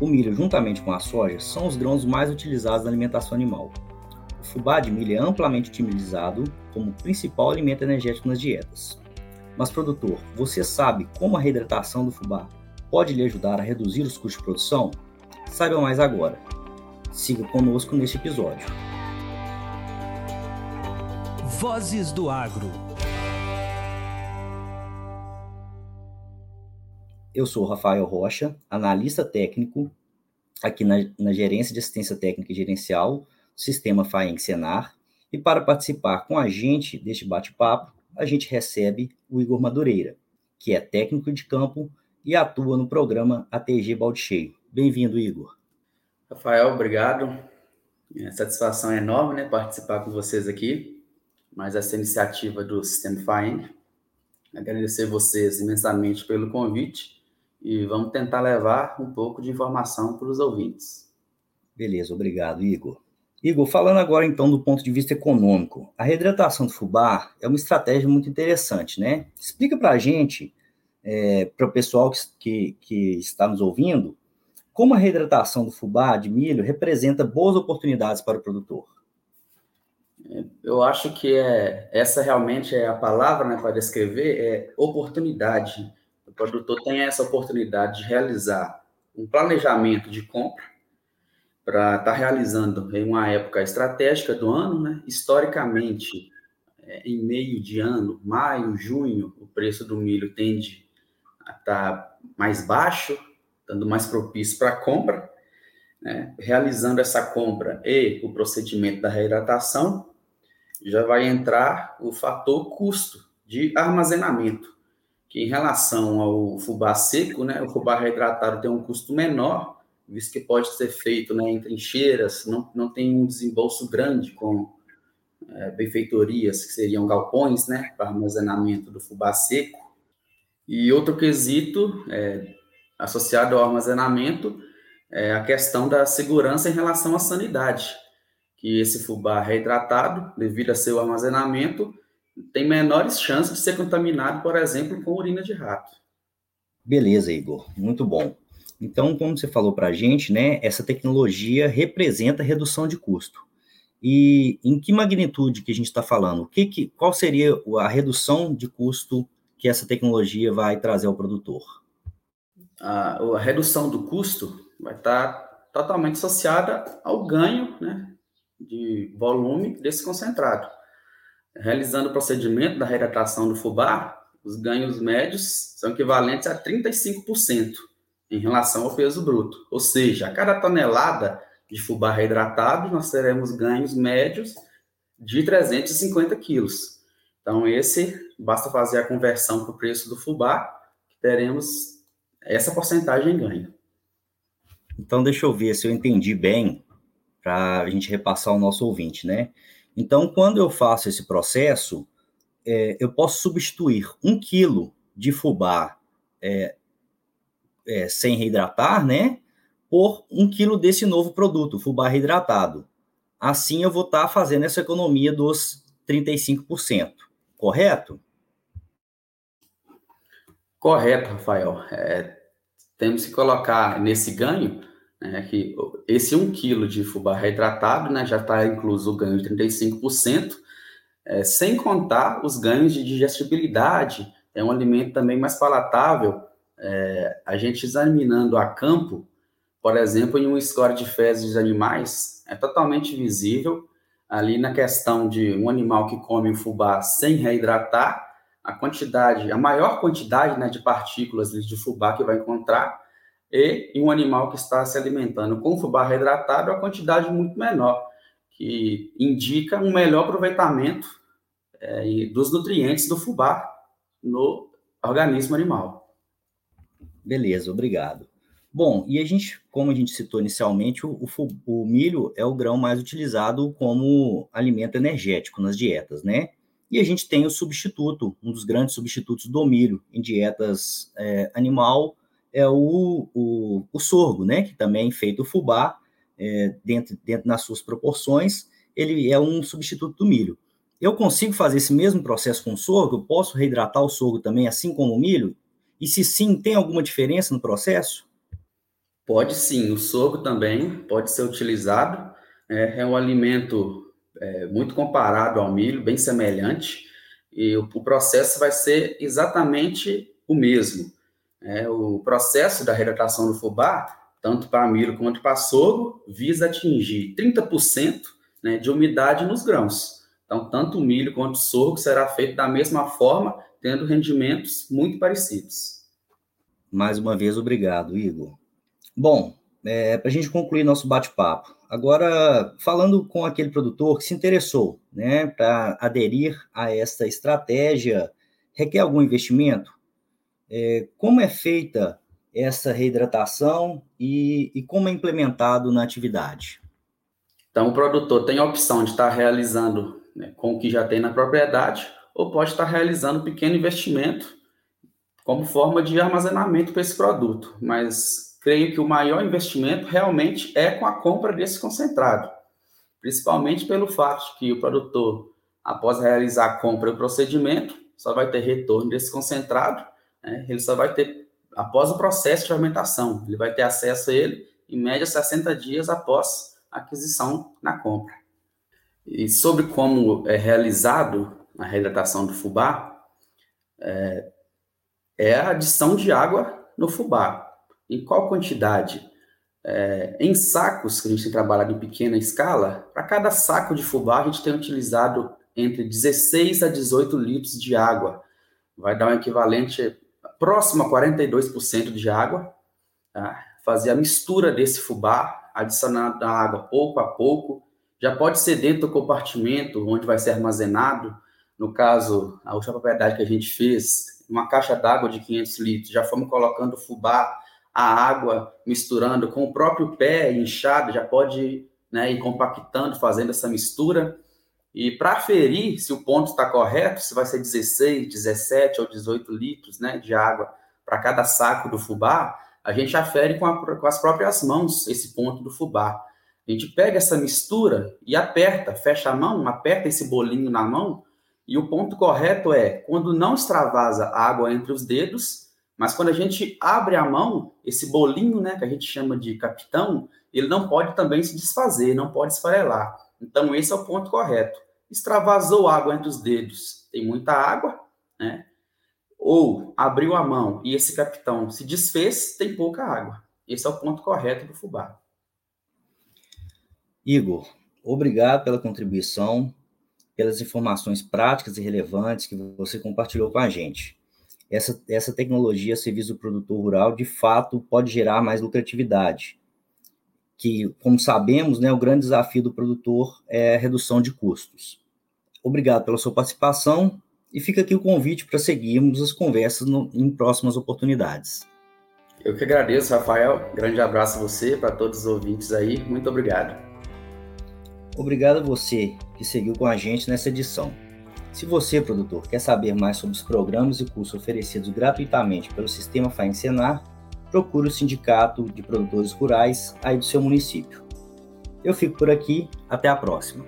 O milho, juntamente com a soja, são os grãos mais utilizados na alimentação animal. O fubá de milho é amplamente utilizado como principal alimento energético nas dietas. Mas, produtor, você sabe como a reidratação do fubá pode lhe ajudar a reduzir os custos de produção? Saiba mais agora. Siga conosco neste episódio. Vozes do Agro. Eu sou Rafael Rocha, analista técnico aqui na, na Gerência de Assistência Técnica e Gerencial Sistema FAENC Senar. E para participar com a gente deste bate-papo, a gente recebe o Igor Madureira, que é técnico de campo e atua no programa ATG Balde Cheio. Bem-vindo, Igor. Rafael, obrigado. É satisfação é enorme né, participar com vocês aqui, mais essa iniciativa do Sistema FAENG. Agradecer vocês imensamente pelo convite e vamos tentar levar um pouco de informação para os ouvintes. Beleza, obrigado, Igor. Igor, falando agora então do ponto de vista econômico, a reidratação do fubá é uma estratégia muito interessante, né? Explica para a gente, é, para o pessoal que, que, que, está nos ouvindo, como a reidratação do fubá de milho representa boas oportunidades para o produtor. É, eu acho que é, essa realmente é a palavra né, para descrever, é oportunidade. O produtor tem essa oportunidade de realizar um planejamento de compra, para estar tá realizando em uma época estratégica do ano, né? Historicamente, é, em meio de ano, maio, junho, o preço do milho tende a estar tá mais baixo, dando mais propício para compra. Né? Realizando essa compra e o procedimento da reidratação, já vai entrar o fator custo de armazenamento, que em relação ao fubá seco, né, o fubá reidratado tem um custo menor, visto que pode ser feito né, em trincheiras, não, não tem um desembolso grande com é, benfeitorias, que seriam galpões, né, para armazenamento do fubá seco. E outro quesito é, associado ao armazenamento é a questão da segurança em relação à sanidade, que esse fubá reidratado, devido a seu armazenamento, tem menores chances de ser contaminado, por exemplo, com urina de rato. Beleza, Igor, muito bom. Então, como você falou para a gente, né, essa tecnologia representa redução de custo. E em que magnitude que a gente está falando? Que, que, qual seria a redução de custo que essa tecnologia vai trazer ao produtor? A, a redução do custo vai estar tá totalmente associada ao ganho né, de volume desse concentrado. Realizando o procedimento da reidratação do fubá, os ganhos médios são equivalentes a 35% em relação ao peso bruto. Ou seja, a cada tonelada de fubá reidratado, nós teremos ganhos médios de 350 quilos. Então, esse, basta fazer a conversão para o preço do fubá, que teremos essa porcentagem em ganho. Então, deixa eu ver se eu entendi bem, para a gente repassar o nosso ouvinte, né? Então, quando eu faço esse processo, é, eu posso substituir um quilo de fubá é, é, sem reidratar, né? Por um quilo desse novo produto, fubá reidratado. Assim eu vou estar tá fazendo essa economia dos 35%, correto? Correto, Rafael. É, temos que colocar nesse ganho né, que esse 1 quilo de fubá reidratado né, já está incluso o ganho de 35%, é, sem contar os ganhos de digestibilidade. É um alimento também mais palatável é, a gente examinando a campo, por exemplo, em um score de fezes de animais, é totalmente visível ali na questão de um animal que come o fubá sem reidratar, a quantidade, a maior quantidade né, de partículas de fubá que vai encontrar, e em um animal que está se alimentando com fubá reidratado, a quantidade muito menor, que indica um melhor aproveitamento é, dos nutrientes do fubá no organismo animal. Beleza, obrigado. Bom, e a gente, como a gente citou inicialmente, o, o, o, milho é o grão mais utilizado como alimento energético nas dietas, né? E a gente tem o substituto, um dos grandes substitutos do milho em dietas é, animal é o, o, o, sorgo, né? Que também é feito o fubá, é, dentro, dentro nas suas proporções, ele é um substituto do milho. Eu consigo fazer esse mesmo processo com o sorgo? Eu posso reidratar o sorgo também, assim como o milho? E se sim, tem alguma diferença no processo? Pode sim, o sorgo também pode ser utilizado. É, é um alimento é, muito comparado ao milho, bem semelhante, e o, o processo vai ser exatamente o mesmo. É, o processo da retratação do fubá, tanto para milho quanto para sorgo, visa atingir 30% né, de umidade nos grãos. Então, tanto o milho quanto o sorgo será feito da mesma forma, tendo rendimentos muito parecidos. Mais uma vez, obrigado, Igor. Bom, é, para a gente concluir nosso bate-papo, agora falando com aquele produtor que se interessou né, para aderir a esta estratégia, requer algum investimento? É, como é feita essa reidratação e, e como é implementado na atividade? Então, o produtor tem a opção de estar realizando né, com o que já tem na propriedade, ou pode estar realizando um pequeno investimento como forma de armazenamento para esse produto. Mas creio que o maior investimento realmente é com a compra desse concentrado, principalmente pelo fato de que o produtor, após realizar a compra e o procedimento, só vai ter retorno desse concentrado, né, ele só vai ter após o processo de fermentação, ele vai ter acesso a ele em média 60 dias após a aquisição na compra. E sobre como é realizado a reidratação do fubá, é, é a adição de água no fubá. Em qual quantidade? É, em sacos, que a gente tem trabalhado em pequena escala, para cada saco de fubá a gente tem utilizado entre 16 a 18 litros de água. Vai dar um equivalente próximo a 42% de água. Tá? Fazer a mistura desse fubá, adicionando a água pouco a pouco, já pode ser dentro do compartimento onde vai ser armazenado. No caso, a última propriedade que a gente fez, uma caixa d'água de 500 litros, já fomos colocando fubá, a água misturando com o próprio pé inchado, já pode né, ir compactando, fazendo essa mistura. E para ferir se o ponto está correto, se vai ser 16, 17 ou 18 litros né, de água para cada saco do fubá, a gente afere com, a, com as próprias mãos esse ponto do fubá. A gente pega essa mistura e aperta, fecha a mão, aperta esse bolinho na mão, e o ponto correto é quando não extravasa a água entre os dedos, mas quando a gente abre a mão, esse bolinho, né, que a gente chama de capitão, ele não pode também se desfazer, não pode esfarelar. Então, esse é o ponto correto. Extravasou água entre os dedos, tem muita água, né? Ou abriu a mão e esse capitão se desfez, tem pouca água. Esse é o ponto correto do fubá. Igor, obrigado pela contribuição, pelas informações práticas e relevantes que você compartilhou com a gente. Essa, essa tecnologia a serviço do produtor rural, de fato, pode gerar mais lucratividade, que, como sabemos, né, o grande desafio do produtor é a redução de custos. Obrigado pela sua participação e fica aqui o convite para seguirmos as conversas no, em próximas oportunidades. Eu que agradeço, Rafael. Grande abraço a você, para todos os ouvintes aí. Muito obrigado. Obrigado a você que seguiu com a gente nessa edição. Se você, produtor, quer saber mais sobre os programas e cursos oferecidos gratuitamente pelo Sistema FAEN Senar, procure o Sindicato de Produtores Rurais aí do seu município. Eu fico por aqui, até a próxima.